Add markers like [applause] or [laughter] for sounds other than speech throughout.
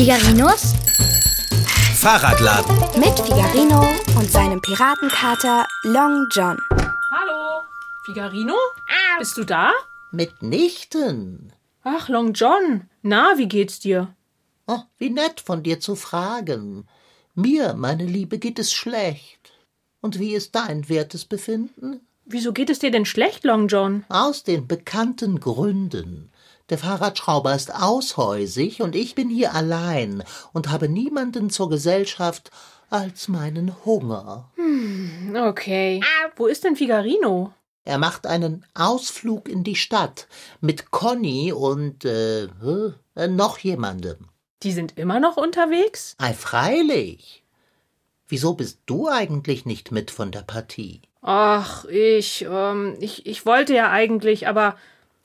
Figarinos Fahrradladen. mit Figarino und seinem Piratenkater Long John. Hallo, Figarino? Bist du da? Mitnichten. Ach, Long John. Na, wie geht's dir? Oh, wie nett von dir zu fragen. Mir, meine Liebe, geht es schlecht. Und wie ist dein wertes Befinden? Wieso geht es dir denn schlecht, Long John? Aus den bekannten Gründen. Der Fahrradschrauber ist aushäusig und ich bin hier allein und habe niemanden zur Gesellschaft als meinen Hunger. Okay. Wo ist denn Figarino? Er macht einen Ausflug in die Stadt mit Conny und äh, äh, noch jemandem. Die sind immer noch unterwegs? Ei, freilich. Wieso bist du eigentlich nicht mit von der Partie? Ach, ich, ähm, ich, ich wollte ja eigentlich, aber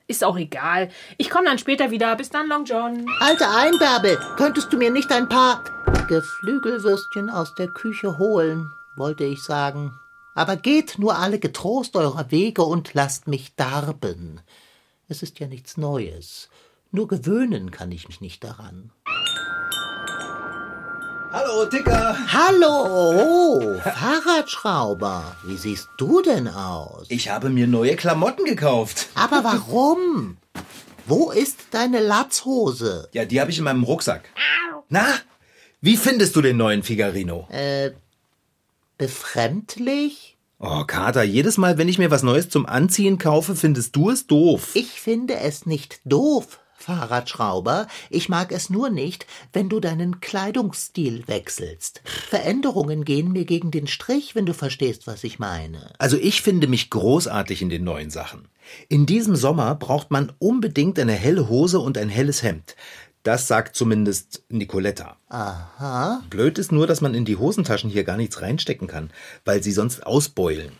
ist auch egal. Ich komme dann später wieder. Bis dann, Long John. Alter Einbärbel, könntest du mir nicht ein paar Geflügelwürstchen aus der Küche holen, wollte ich sagen. Aber geht nur alle getrost eurer Wege und lasst mich darben. Es ist ja nichts Neues. Nur gewöhnen kann ich mich nicht daran. Hallo, Dicker. Hallo, Fahrradschrauber. Wie siehst du denn aus? Ich habe mir neue Klamotten gekauft. Aber warum? Wo ist deine Latzhose? Ja, die habe ich in meinem Rucksack. Na, wie findest du den neuen Figarino? Befremdlich? Oh, Kater, jedes Mal, wenn ich mir was Neues zum Anziehen kaufe, findest du es doof. Ich finde es nicht doof, Fahrradschrauber. Ich mag es nur nicht, wenn du deinen Kleidungsstil wechselst. Veränderungen gehen mir gegen den Strich, wenn du verstehst, was ich meine. Also ich finde mich großartig in den neuen Sachen. In diesem Sommer braucht man unbedingt eine helle Hose und ein helles Hemd. Das sagt zumindest Nicoletta. Aha. Blöd ist nur, dass man in die Hosentaschen hier gar nichts reinstecken kann, weil sie sonst ausbeulen.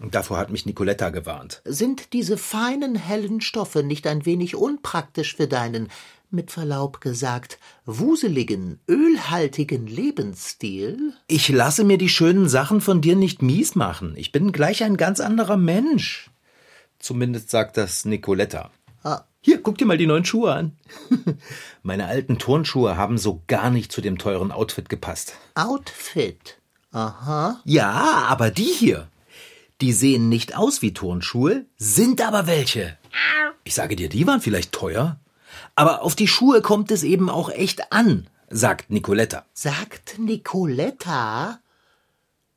Und davor hat mich Nicoletta gewarnt. Sind diese feinen, hellen Stoffe nicht ein wenig unpraktisch für deinen, mit Verlaub gesagt, wuseligen, ölhaltigen Lebensstil? Ich lasse mir die schönen Sachen von dir nicht mies machen. Ich bin gleich ein ganz anderer Mensch. Zumindest sagt das Nicoletta. Ah. Hier, guck dir mal die neuen Schuhe an. [laughs] Meine alten Turnschuhe haben so gar nicht zu dem teuren Outfit gepasst. Outfit. Aha. Ja, aber die hier, die sehen nicht aus wie Turnschuhe, sind aber welche. Ich sage dir, die waren vielleicht teuer, aber auf die Schuhe kommt es eben auch echt an, sagt Nicoletta. Sagt Nicoletta?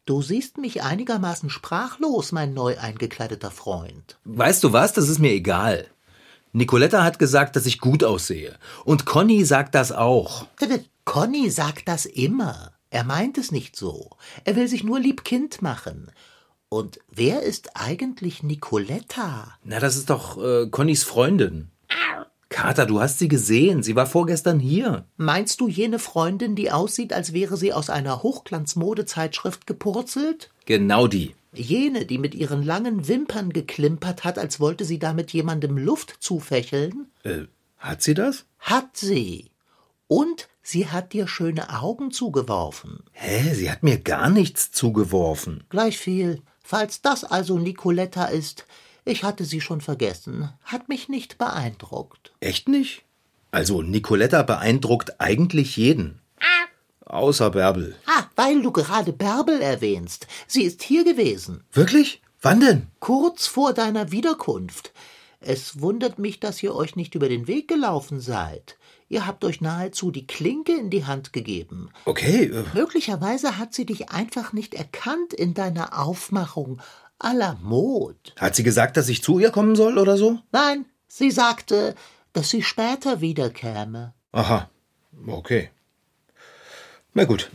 Du siehst mich einigermaßen sprachlos, mein neu eingekleideter Freund. Weißt du was, das ist mir egal. Nicoletta hat gesagt, dass ich gut aussehe. Und Conny sagt das auch. Conny sagt das immer. Er meint es nicht so. Er will sich nur lieb Kind machen. Und wer ist eigentlich Nicoletta? Na, das ist doch äh, Connys Freundin. Kater, du hast sie gesehen. Sie war vorgestern hier. Meinst du jene Freundin, die aussieht, als wäre sie aus einer Hochglanzmodezeitschrift gepurzelt? Genau die. Jene, die mit ihren langen Wimpern geklimpert hat, als wollte sie damit jemandem Luft zufächeln? Äh, hat sie das? Hat sie. Und sie hat dir schöne Augen zugeworfen. Hä, sie hat mir gar nichts zugeworfen. Gleich viel. Falls das also Nicoletta ist, ich hatte sie schon vergessen, hat mich nicht beeindruckt. Echt nicht? Also, Nicoletta beeindruckt eigentlich jeden. Außer Bärbel. Ah, weil du gerade Bärbel erwähnst. Sie ist hier gewesen, Wirklich? Wann denn? kurz vor deiner Wiederkunft. Es wundert mich, dass ihr euch nicht über den Weg gelaufen seid. Ihr habt euch nahezu die Klinke in die Hand gegeben. Okay, äh, Möglicherweise hat sie dich einfach nicht erkannt in deiner Aufmachung aller Mod. hat sie gesagt, dass ich zu ihr kommen soll oder so? Nein, sie sagte, dass sie später wiederkäme. Aha, okay. Na gut.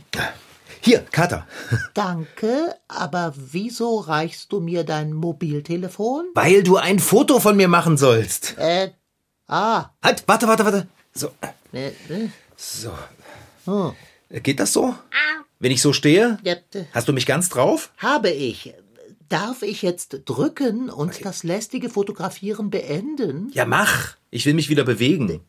Hier, Kater. [laughs] Danke, aber wieso reichst du mir dein Mobiltelefon? Weil du ein Foto von mir machen sollst. Äh, ah, Halt, warte, warte, warte. So, äh, äh, so. hm, Geht das so? Wenn ich so stehe? ja, äh, Hast du mich ganz drauf? habe ich. Darf ich jetzt drücken und das lästige Fotografieren beenden? Ja, mach. Ich will mich wieder bewegen.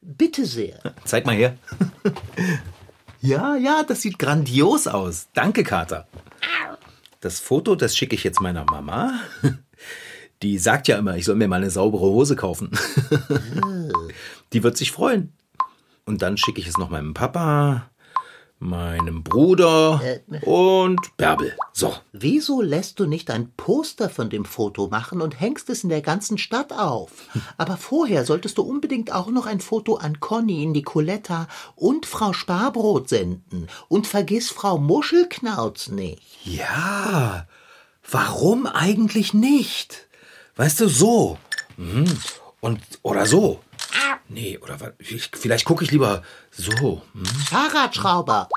Bitte sehr. Zeig mal her. [laughs] Ja, ja, das sieht grandios aus. Danke, Kater. Das Foto, das schicke ich jetzt meiner Mama. Die sagt ja immer, ich soll mir mal eine saubere Hose kaufen. [laughs] Die wird sich freuen. Und dann schicke ich es noch meinem Papa, meinem Bruder und Bärbel. So. Wieso lässt du nicht ein Poster von dem Foto machen und hängst es in der ganzen Stadt auf? Aber vorher solltest du unbedingt auch noch ein Foto an Conny, Nicoletta und Frau Sparbrot senden. Und vergiss Frau Muschelknauz nicht. Ja, warum eigentlich nicht? Weißt du, so. Mhm. Und, oder so. Nee, oder wa- ich, vielleicht gucke ich lieber so. Hm. Fahrradschrauber,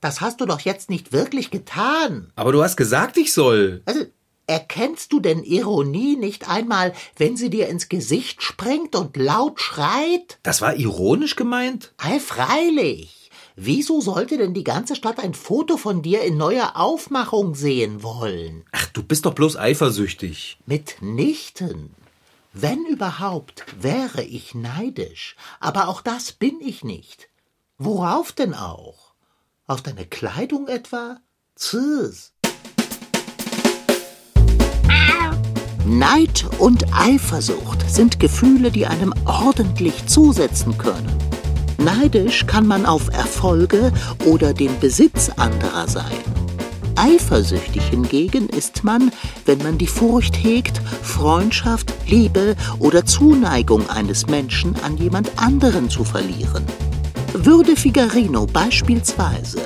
das hast du doch jetzt nicht wirklich getan. Aber du hast gesagt, ich soll. Also, erkennst du denn Ironie nicht einmal, wenn sie dir ins Gesicht springt und laut schreit? Das war ironisch gemeint? Ei, freilich. Wieso sollte denn die ganze Stadt ein Foto von dir in neuer Aufmachung sehen wollen? Ach, du bist doch bloß eifersüchtig. Mitnichten. Wenn überhaupt, wäre ich neidisch, aber auch das bin ich nicht. Worauf denn auch? Auf deine Kleidung etwa? Tschüss. Neid und Eifersucht sind Gefühle, die einem ordentlich zusetzen können. Neidisch kann man auf Erfolge oder den Besitz anderer sein. Eifersüchtig hingegen ist man, wenn man die Furcht hegt, Freundschaft, Liebe oder Zuneigung eines Menschen an jemand anderen zu verlieren. Würde Figarino beispielsweise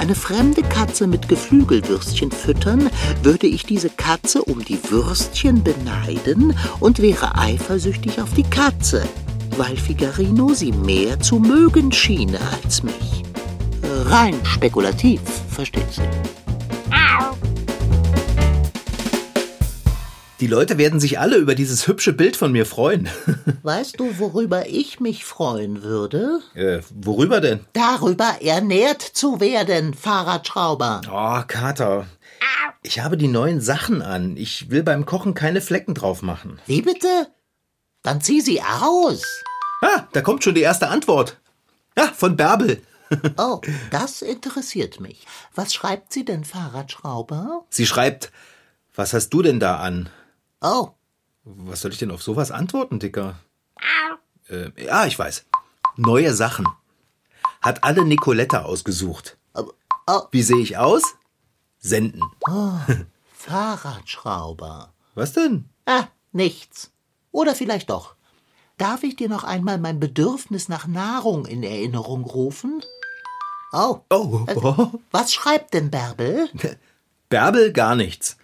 eine fremde Katze mit Geflügelwürstchen füttern, würde ich diese Katze um die Würstchen beneiden und wäre eifersüchtig auf die Katze, weil Figarino sie mehr zu mögen schiene als mich. Rein spekulativ, versteht sie. Die Leute werden sich alle über dieses hübsche Bild von mir freuen. [laughs] Weißt du, worüber ich mich freuen würde? äh, worüber denn? Darüber ernährt zu werden, Fahrradschrauber. Oh, Kater. Ich habe die neuen Sachen an. Ich will beim Kochen keine Flecken drauf machen. Wie bitte? Dann zieh sie aus. Ah, da kommt schon die erste Antwort. Ja, von Bärbel. [laughs] Oh, das interessiert mich. Was schreibt sie denn, Fahrradschrauber? Sie schreibt, was hast du denn da an? Oh, Was soll ich denn auf sowas antworten, Dicker? Äh, ja, ich weiß. Neue Sachen. Hat alle Nicoletta ausgesucht. oh, Wie sehe ich aus? Senden. [laughs] Fahrradschrauber. Was denn? Ah, nichts. Oder vielleicht doch. Darf ich dir noch einmal mein Bedürfnis nach Nahrung in Erinnerung rufen? Oh, Oh, oh. was schreibt denn Bärbel? [laughs] Bärbel gar nichts.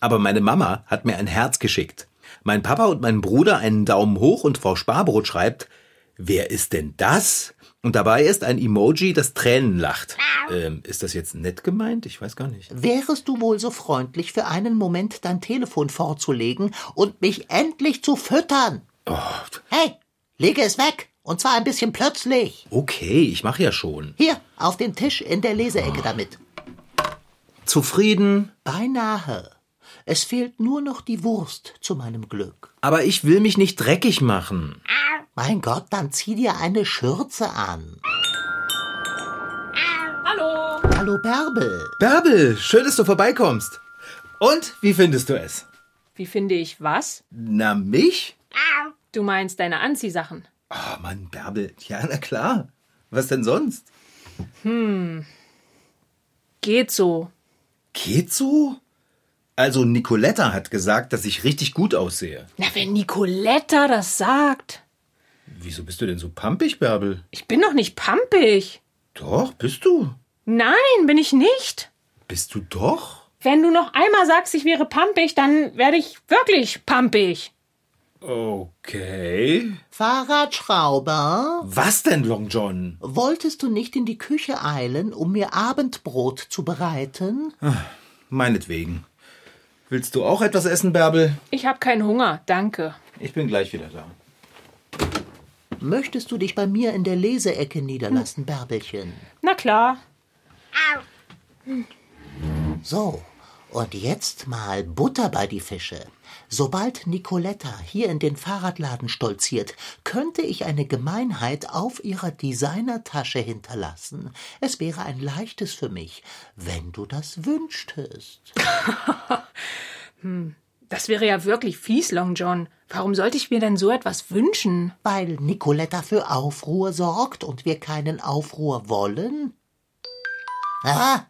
Aber meine Mama hat mir ein Herz geschickt. Mein Papa und mein Bruder einen Daumen hoch und Frau Sparbrot schreibt, wer ist denn das? Und dabei ist ein Emoji, das Tränen lacht. Ähm, ist das jetzt nett gemeint? Ich weiß gar nicht. Wärest du wohl so freundlich, für einen Moment dein Telefon vorzulegen und mich endlich zu füttern? Oh, Hey, lege es weg. Und zwar ein bisschen plötzlich. okay, ich mache ja schon. Hier, auf den Tisch in der Leseecke damit. Zufrieden, Beinahe. Es fehlt nur noch die Wurst zu meinem Glück. aber ich will mich nicht dreckig machen. Mein Gott, dann zieh dir eine Schürze an. Hallo. Hallo Bärbel. Bärbel, schön, dass du vorbeikommst. Und wie findest du es? Wie finde ich was? Na, mich? Du meinst deine Anziehsachen. Oh Mann, Bärbel, ja, na klar. Was denn sonst? Geht so. Geht so? Also Nicoletta hat gesagt, dass ich richtig gut aussehe. Na, wenn Nicoletta das sagt. Wieso bist du denn so pampig, Bärbel? Ich bin doch nicht pampig. Doch, bist du. Nein, bin ich nicht. Bist du doch? Wenn du noch einmal sagst, ich wäre pampig, dann werde ich wirklich pampig. Okay. Fahrradschrauber, Was denn, Long John? wolltest du nicht in die Küche eilen, um mir Abendbrot zu bereiten? Meinetwegen. Willst du auch etwas essen, Bärbel? Ich habe keinen Hunger, danke. Ich bin gleich wieder da. Möchtest du dich bei mir in der Leseecke niederlassen, Bärbelchen? Na klar. So, und jetzt mal Butter bei die Fische. Sobald Nicoletta hier in den Fahrradladen stolziert, könnte ich eine Gemeinheit auf ihrer Designertasche hinterlassen. Es wäre ein leichtes für mich, wenn du das wünschtest. [laughs] Das wäre ja wirklich fies, Long John. Warum sollte ich mir denn so etwas wünschen? Weil Nicoletta für Aufruhr sorgt und wir keinen Aufruhr wollen? Ah,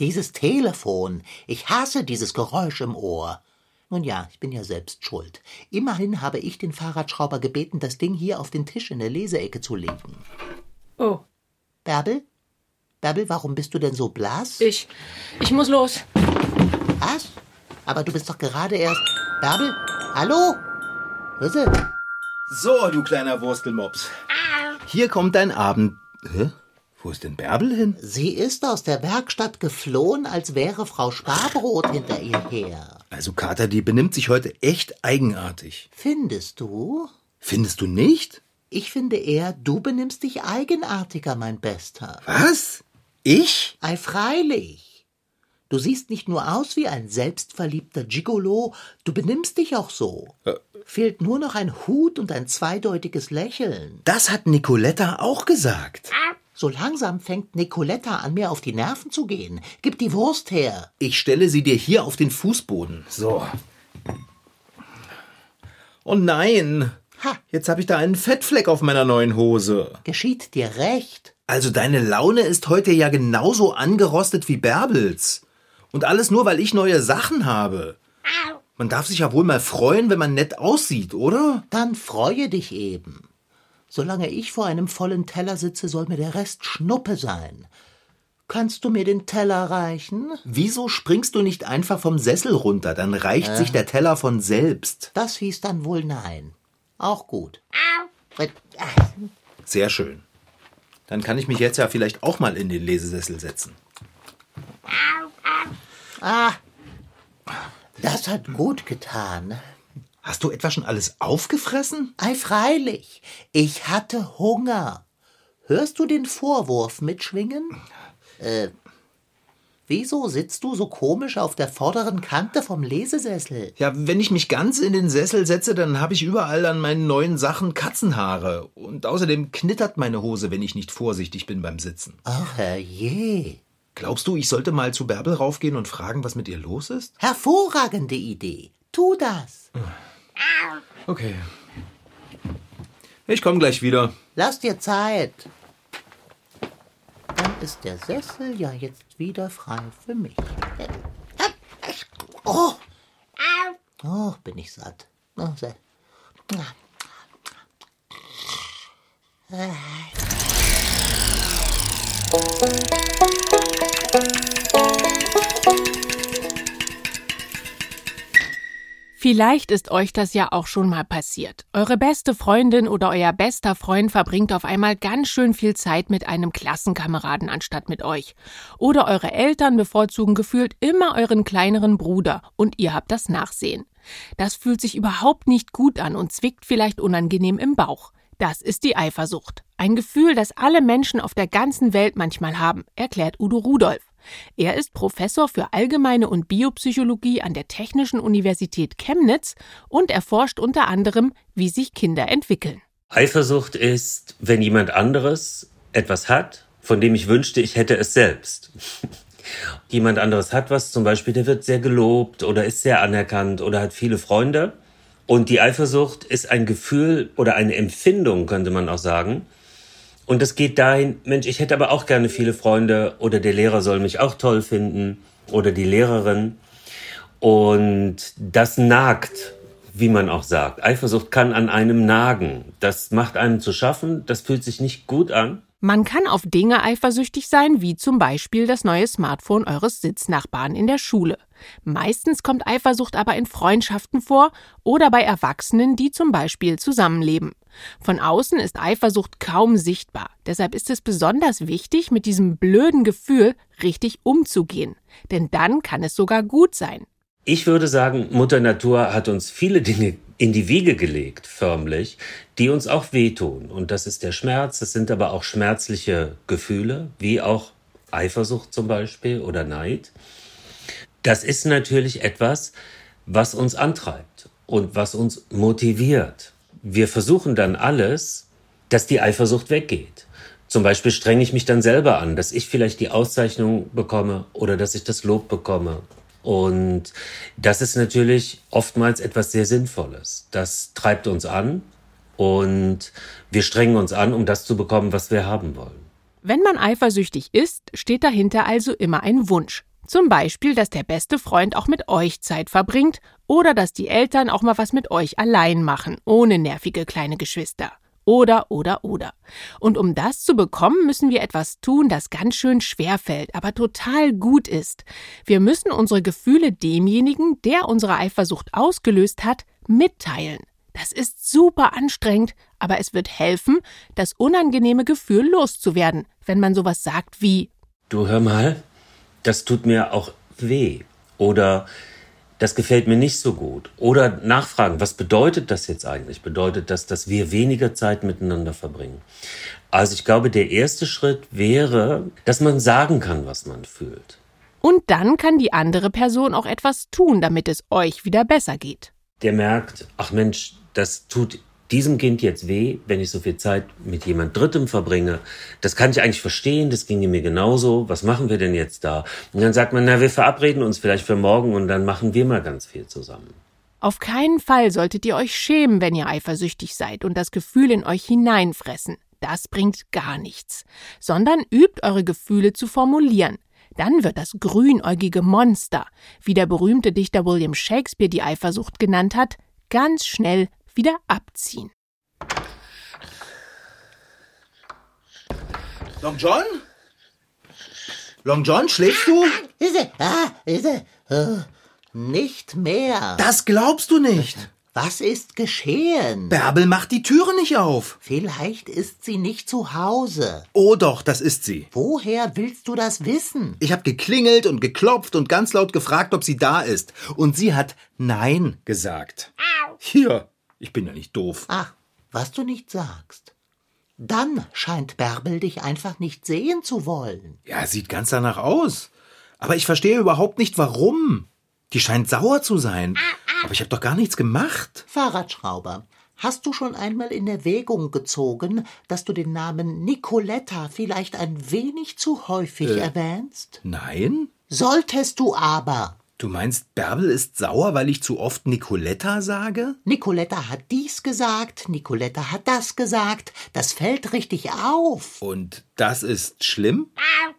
dieses Telefon. Ich hasse dieses Geräusch im Ohr. Nun ja, ich bin ja selbst schuld. Immerhin habe ich den Fahrradschrauber gebeten, das Ding hier auf den Tisch in der Leseecke zu legen. Oh, Bärbel? Bärbel, warum bist du denn so blass? ich. Ich muss los. Was? Aber du bist doch gerade erst. Bärbel? Hallo? Hörst du? So, du kleiner Wurstelmops. Hier kommt dein Abend. Hä? Wo ist denn Bärbel hin? Sie ist aus der Werkstatt geflohen, als wäre Frau Sparbrot hinter ihr her. Also, Kater, die benimmt sich heute echt eigenartig. Findest du? Findest du nicht? Ich finde eher, du benimmst dich eigenartiger, mein Bester. Was? Ich? Ei, freilich. Du siehst nicht nur aus wie ein selbstverliebter Gigolo, du benimmst dich auch so. Fehlt nur noch ein Hut und ein zweideutiges Lächeln. Das hat Nicoletta auch gesagt. So langsam fängt Nicoletta an, mir auf die Nerven zu gehen. Gib die Wurst her. Ich stelle sie dir hier auf den Fußboden. So. Oh nein. Ha. Jetzt habe ich da einen Fettfleck auf meiner neuen Hose. Geschieht dir recht. Also deine Laune ist heute ja genauso angerostet wie Bärbels. Und alles nur, weil ich neue Sachen habe. Man darf sich ja wohl mal freuen, wenn man nett aussieht, oder? Dann freue dich eben. Solange ich vor einem vollen Teller sitze, soll mir der Rest Schnuppe sein. Kannst du mir den Teller reichen? Wieso springst du nicht einfach vom Sessel runter? Dann reicht sich der Teller von selbst. Das hieß dann wohl nein. Auch gut. Sehr schön. Dann kann ich mich jetzt ja vielleicht auch mal in den Lesesessel setzen. Ah, das hat gut getan. Hast du etwa schon alles aufgefressen? Ei, freilich. Ich hatte Hunger. Hörst du den Vorwurf mitschwingen? Äh, wieso sitzt du so komisch auf der vorderen Kante vom Lesesessel? Ja, wenn ich mich ganz in den Sessel setze, dann habe ich überall an meinen neuen Sachen Katzenhaare. Und außerdem knittert meine Hose, wenn ich nicht vorsichtig bin beim Sitzen. Ach, herrje. Glaubst du, ich sollte mal zu Bärbel raufgehen und fragen, was mit ihr los ist? Hervorragende Idee. Tu das. Okay. Ich komme gleich wieder. Lass dir Zeit. Dann ist der Sessel ja jetzt wieder frei für mich. Oh, oh bin ich satt. Oh, sehr. Vielleicht ist euch das ja auch schon mal passiert. Eure beste Freundin oder euer bester Freund verbringt auf einmal ganz schön viel Zeit mit einem Klassenkameraden anstatt mit euch. Oder eure Eltern bevorzugen gefühlt immer euren kleineren Bruder und ihr habt das Nachsehen. Das fühlt sich überhaupt nicht gut an und zwickt vielleicht unangenehm im Bauch. Das ist die Eifersucht. Ein Gefühl, das alle Menschen auf der ganzen Welt manchmal haben, erklärt Udo Rudolf. Er ist Professor für Allgemeine und Biopsychologie an der Technischen Universität Chemnitz und erforscht unter anderem, wie sich Kinder entwickeln. Eifersucht ist, wenn jemand anderes etwas hat, von dem ich wünschte, ich hätte es selbst. [laughs] jemand anderes hat was, zum Beispiel, der wird sehr gelobt oder ist sehr anerkannt oder hat viele Freunde. Und die Eifersucht ist ein Gefühl oder eine Empfindung, könnte man auch sagen, und es geht dahin, Mensch, ich hätte aber auch gerne viele Freunde oder der Lehrer soll mich auch toll finden oder die Lehrerin. Und das nagt, wie man auch sagt. Eifersucht kann an einem nagen. Das macht einem zu schaffen, das fühlt sich nicht gut an. Man kann auf Dinge eifersüchtig sein, wie zum Beispiel das neue Smartphone eures Sitznachbarn in der Schule. Meistens kommt Eifersucht aber in Freundschaften vor oder bei Erwachsenen, die zum Beispiel zusammenleben. Von außen ist Eifersucht kaum sichtbar. Deshalb ist es besonders wichtig, mit diesem blöden Gefühl richtig umzugehen. Denn dann kann es sogar gut sein. Ich würde sagen, Mutter Natur hat uns viele Dinge in die Wiege gelegt, förmlich, die uns auch wehtun. Und das ist der Schmerz, das sind aber auch schmerzliche Gefühle, wie auch Eifersucht zum Beispiel oder Neid. Das ist natürlich etwas, was uns antreibt und was uns motiviert. Wir versuchen dann alles, dass die Eifersucht weggeht. Zum Beispiel strenge ich mich dann selber an, dass ich vielleicht die Auszeichnung bekomme oder dass ich das Lob bekomme Und das ist natürlich oftmals etwas sehr Sinnvolles. Das treibt uns an und wir strengen uns an, um das zu bekommen, was wir haben wollen. Wenn man eifersüchtig ist, steht dahinter also immer ein Wunsch. Zum Beispiel, dass der beste Freund auch mit euch Zeit verbringt oder dass die Eltern auch mal was mit euch allein machen, ohne nervige kleine Geschwister. Oder, oder, oder. Und um das zu bekommen, müssen wir etwas tun, das ganz schön schwer fällt, aber total gut ist. Wir müssen unsere Gefühle demjenigen, der unsere Eifersucht ausgelöst hat, mitteilen. Das ist super anstrengend, aber es wird helfen, das unangenehme Gefühl loszuwerden, wenn man sowas sagt wie Du hör mal, das tut mir auch weh. Oder das gefällt mir nicht so gut. Oder nachfragen, was bedeutet das jetzt eigentlich? Bedeutet das, dass wir weniger Zeit miteinander verbringen? Also ich glaube, der erste Schritt wäre, dass man sagen kann, was man fühlt. Und dann kann die andere Person auch etwas tun, damit es euch wieder besser geht. Der merkt, ach Mensch, das tut diesem Kind jetzt weh, wenn ich so viel Zeit mit jemand Drittem verbringe. Das kann ich eigentlich verstehen, das ginge mir genauso. Was machen wir denn jetzt da? Und dann sagt man, na, wir verabreden uns vielleicht für morgen und dann machen wir mal ganz viel zusammen. Auf keinen Fall solltet ihr euch schämen, wenn ihr eifersüchtig seid und das Gefühl in euch hineinfressen. Das bringt gar nichts. Sondern übt eure Gefühle zu formulieren. Dann wird das grünäugige Monster, wie der berühmte Dichter William Shakespeare die Eifersucht genannt hat, ganz schnell wieder abziehen. Long John? Long John, schläfst du? Ist? Ah, ist er? Äh, nicht mehr. Das glaubst du nicht. Was ist geschehen? Bärbel macht die Türe nicht auf. Vielleicht ist sie nicht zu Hause. Oh doch, das ist sie. Woher willst du das wissen? Ich habe geklingelt und geklopft und ganz laut gefragt, ob sie da ist. Und sie hat Nein gesagt. Hier, ich bin ja nicht doof. Ach, was du nicht sagst. Dann scheint Bärbel dich einfach nicht sehen zu wollen. Ja, sieht ganz danach aus. Aber ich verstehe überhaupt nicht, warum. Die scheint sauer zu sein. Aber ich habe doch gar nichts gemacht. Fahrradschrauber, hast du schon einmal in Erwägung gezogen, dass du den Namen Nicoletta vielleicht ein wenig zu häufig erwähnst? Nein? Solltest du aber. Du meinst, Bärbel ist sauer, weil ich zu oft Nicoletta sage? Nicoletta hat dies gesagt, Nicoletta hat das gesagt. Das fällt richtig auf. Und das ist schlimm?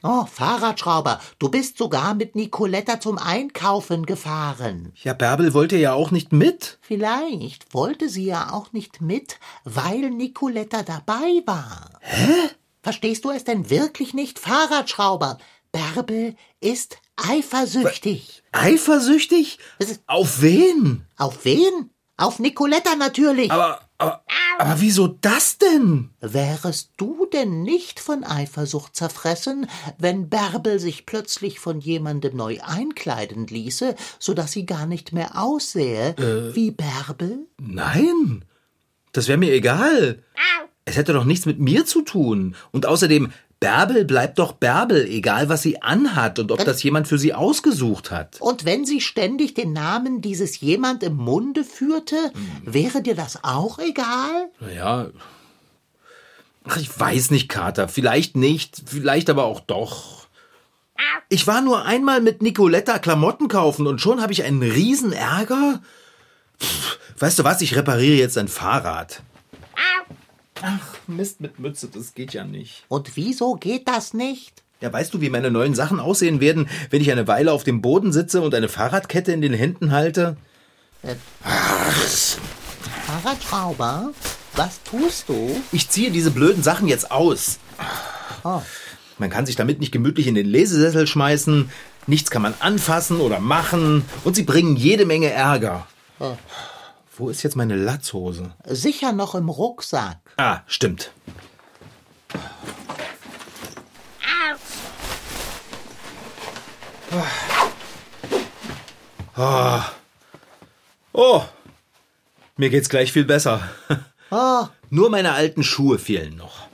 Oh, Fahrradschrauber, du bist sogar mit Nicoletta zum Einkaufen gefahren. Ja, Bärbel wollte ja auch nicht mit. Vielleicht wollte sie ja auch nicht mit, weil Nicoletta dabei war. Hä? Verstehst du es denn wirklich nicht, Fahrradschrauber? Bärbel ist eifersüchtig. Eifersüchtig? Auf wen? Auf wen? Auf Nicoletta natürlich. Aber, aber, aber wieso das denn? Wärest du denn nicht von Eifersucht zerfressen, wenn Bärbel sich plötzlich von jemandem neu einkleiden ließe, so dass sie gar nicht mehr aussähe wie Bärbel? Nein, das wäre mir egal. Es hätte doch nichts mit mir zu tun. Und außerdem, Bärbel bleibt doch Bärbel, egal was sie anhat und ob das jemand für sie ausgesucht hat. Und wenn sie ständig den Namen dieses jemand im Munde führte, wäre dir das auch egal? Naja. Ach, ich weiß nicht, Kater. Vielleicht nicht, vielleicht aber auch doch. Ich war nur einmal mit Nicoletta Klamotten kaufen und schon habe ich einen riesen Ärger. Pff, weißt du was, ich repariere jetzt ein Fahrrad. Ach, Mist mit Mütze, das geht ja nicht. Und wieso geht das nicht? Ja, weißt du, wie meine neuen Sachen aussehen werden, wenn ich eine Weile auf dem Boden sitze und eine Fahrradkette in den Händen halte? Fahrradschrauber, was tust du? Ich ziehe diese blöden Sachen jetzt aus. Oh. Man kann sich damit nicht gemütlich in den Lesesessel schmeißen, nichts kann man anfassen oder machen und sie bringen jede Menge Ärger. Wo ist jetzt meine Latzhose? Sicher noch im Rucksack. Ah, stimmt. Oh. oh, mir geht's gleich viel besser. Oh, [laughs] Nur meine alten Schuhe fehlen noch.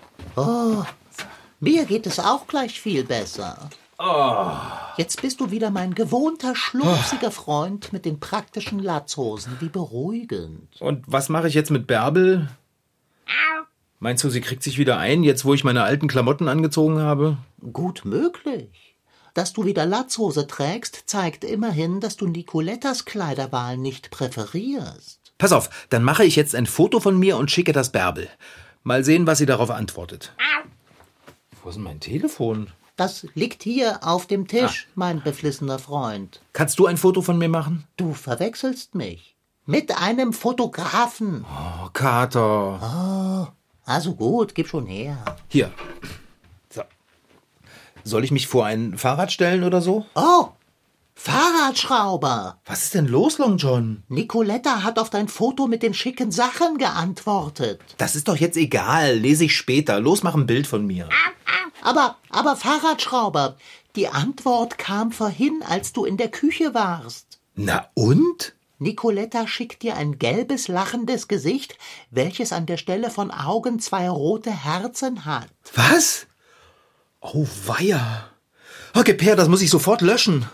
mir geht es auch gleich viel besser. Jetzt bist du wieder mein gewohnter, schlupsiger Freund mit den praktischen Latzhosen. Wie beruhigend. Und was mache ich jetzt mit Bärbel? Meinst du, sie kriegt sich wieder ein, jetzt wo ich meine alten Klamotten angezogen habe? Gut möglich. Dass du wieder Latzhose trägst, zeigt immerhin, dass du Nicolettas Kleiderwahl nicht präferierst. Pass auf, dann mache ich jetzt ein Foto von mir und schicke das Bärbel. Mal sehen, was sie darauf antwortet. Wo ist denn mein Telefon? Das liegt hier auf dem Tisch, mein beflissener Freund. Kannst du ein Foto von mir machen? Du verwechselst mich. Mit einem Fotografen. Oh, Kater. Also gut, gib schon her. Hier. So. Soll ich mich vor ein Fahrrad stellen oder so? Oh, Fahrradschrauber. Was ist denn los, Long John? Nicoletta hat auf dein Foto mit den schicken Sachen geantwortet. Das ist doch jetzt egal. Lese ich später. Los, mach ein Bild von mir. Aber, aber Fahrradschrauber, die Antwort kam vorhin, als du in der Küche warst. Na und? Nicoletta schickt dir ein gelbes, lachendes Gesicht, welches an der Stelle von Augen zwei rote Herzen hat. Was? Oh, weia. Okay, Per, das muss ich sofort löschen.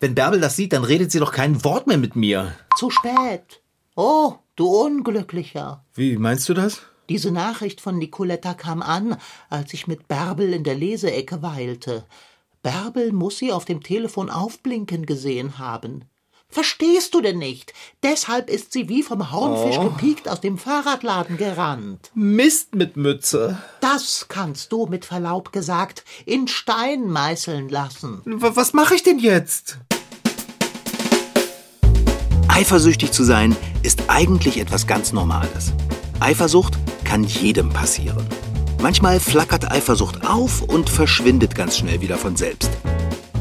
Wenn Bärbel das sieht, dann redet sie doch kein Wort mehr mit mir. Zu spät. Oh, du Unglücklicher. Wie meinst du das? Diese Nachricht von Nicoletta kam an, als ich mit Bärbel in der Leseecke weilte. Bärbel muss sie auf dem Telefon aufblinken gesehen haben. Verstehst du denn nicht? Deshalb ist sie wie vom Hornfisch gepiekt aus dem Fahrradladen gerannt. Mist mit Mütze. Das kannst du mit Verlaub gesagt in Stein meißeln lassen. W was mache ich denn jetzt? Eifersüchtig zu sein ist eigentlich etwas ganz Normales. Eifersucht kann jedem passieren. Manchmal flackert Eifersucht auf und verschwindet ganz schnell wieder von selbst.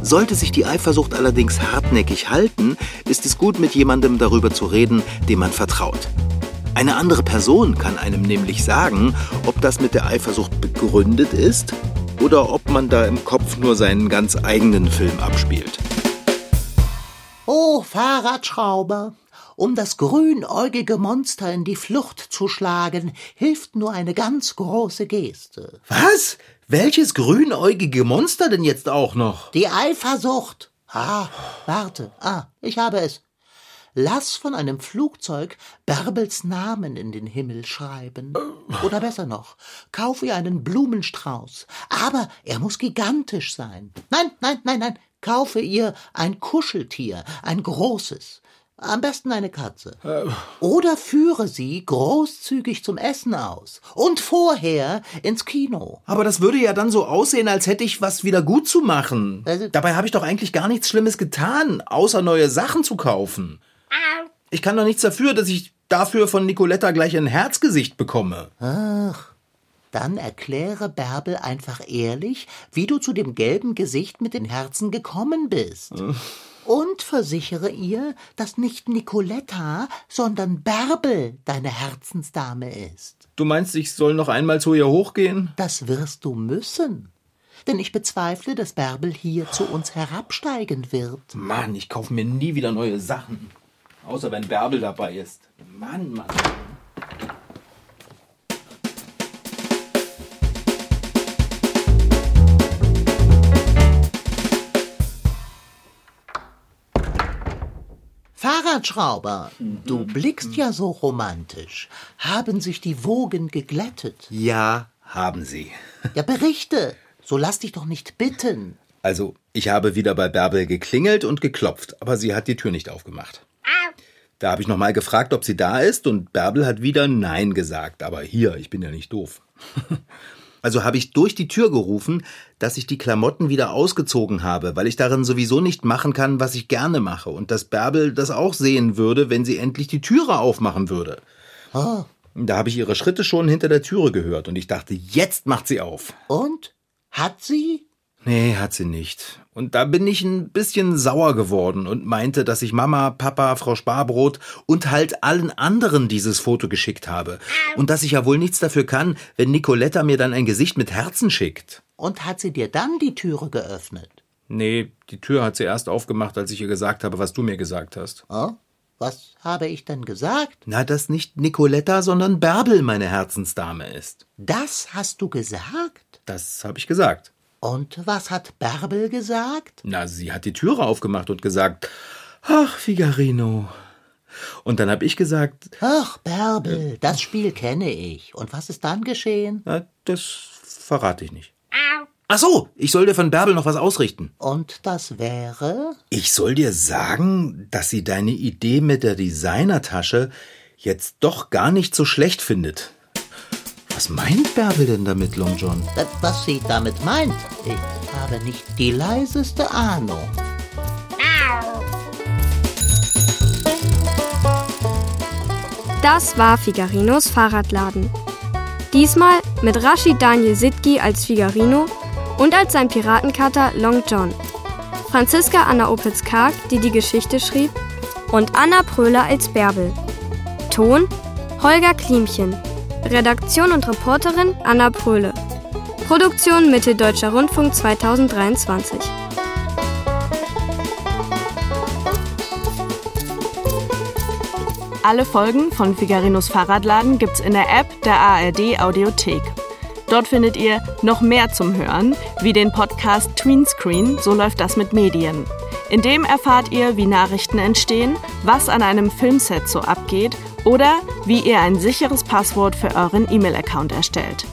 Sollte sich die Eifersucht allerdings hartnäckig halten, ist es gut, mit jemandem darüber zu reden, dem man vertraut. Eine andere Person kann einem nämlich sagen, ob das mit der Eifersucht begründet ist oder ob man da im Kopf nur seinen ganz eigenen Film abspielt. Oh, Fahrradschrauber, um das grünäugige Monster in die Flucht zu schlagen, hilft nur eine ganz große Geste. Was? Welches grünäugige Monster denn jetzt auch noch? Die Eifersucht. Ah, warte. Ah, ich habe es. Lass von einem Flugzeug Bärbels Namen in den Himmel schreiben. Oder besser noch, kauf ihr einen Blumenstrauß. Aber er muss gigantisch sein. Nein, nein, nein, nein. Kaufe ihr ein Kuscheltier, ein großes. Am besten eine Katze. Oder führe sie großzügig zum Essen aus. Und vorher ins Kino. Aber das würde ja dann so aussehen, als hätte ich was wieder gut zu machen. Also- Dabei habe ich doch eigentlich gar nichts Schlimmes getan, außer neue Sachen zu kaufen. Ich kann doch nichts dafür, dass ich dafür von Nicoletta gleich ein Herzgesicht bekomme. Dann erkläre Bärbel einfach ehrlich, wie du zu dem gelben Gesicht mit den Herzen gekommen bist. Und versichere ihr, dass nicht Nicoletta, sondern Bärbel deine Herzensdame ist. Du meinst, ich soll noch einmal zu ihr hochgehen? Das wirst du müssen. Denn ich bezweifle, dass Bärbel hier zu uns herabsteigen wird. Mann, ich kaufe mir nie wieder neue Sachen. Außer wenn Bärbel dabei ist. Mann, Mann. Fahrradschrauber, du blickst ja so romantisch. Haben sich die Wogen geglättet? Ja, haben sie. [laughs] Ja, berichte. So lass dich doch nicht bitten. Also, ich habe wieder bei Bärbel geklingelt und geklopft, aber sie hat die Tür nicht aufgemacht. Da habe ich nochmal gefragt, ob sie da ist, und Bärbel hat wieder Nein gesagt. Aber hier, ich bin ja nicht doof. [laughs] Also habe ich durch die Tür gerufen, dass ich die Klamotten wieder ausgezogen habe, weil ich darin sowieso nicht machen kann, was ich gerne mache, und dass Bärbel das auch sehen würde, wenn sie endlich die Türe aufmachen würde. Oh, Da habe ich ihre Schritte schon hinter der Türe gehört, und ich dachte, jetzt macht sie auf. und? Hat sie? Nee, hat sie nicht. Und da bin ich ein bisschen sauer geworden und meinte, dass ich Mama, Papa, Frau Sparbrot und halt allen anderen dieses Foto geschickt habe. Und dass ich ja wohl nichts dafür kann, wenn Nicoletta mir dann ein Gesicht mit Herzen schickt. Und hat sie dir dann die Türe geöffnet? Nee, die Tür hat sie erst aufgemacht, als ich ihr gesagt habe, was du mir gesagt hast. Oh? Was habe ich denn gesagt? Na, dass nicht Nicoletta, sondern Bärbel meine Herzensdame ist. Das hast du gesagt? Das habe ich gesagt. Und was hat Bärbel gesagt? Na, sie hat die Türe aufgemacht und gesagt, ach, Figarino. Und dann habe ich gesagt, Ach, Bärbel, das Spiel kenne ich. Und was ist dann geschehen? na, das verrate ich nicht. Ach so, ich soll dir von Bärbel noch was ausrichten. Und das wäre? Ich soll dir sagen, dass sie deine Idee mit der Designertasche jetzt doch gar nicht so schlecht findet. Was meint Bärbel denn damit, Long John? Was sie damit meint, ich habe nicht die leiseste Ahnung. Das war Figarinos Fahrradladen. Diesmal mit Rashid Daniel Sitki als Figarino und als sein Piratenkater Long John. Franziska Anna Opitz-Karg, die die Geschichte schrieb, und Anna Pröhler als Bärbel. Ton Holger Klimchen. Redaktion und Reporterin Anna Pröhle. Produktion Mitteldeutscher Rundfunk 2023. Alle Folgen von Figarinos Fahrradladen gibt's in der App der ARD Audiothek. Dort findet ihr noch mehr zum Hören, wie den Podcast Tweenscreen, so läuft das mit Medien. In dem erfahrt ihr, wie Nachrichten entstehen, was an einem Filmset so abgeht oder wie ihr ein sicheres Passwort für euren E-Mail-Account erstellt.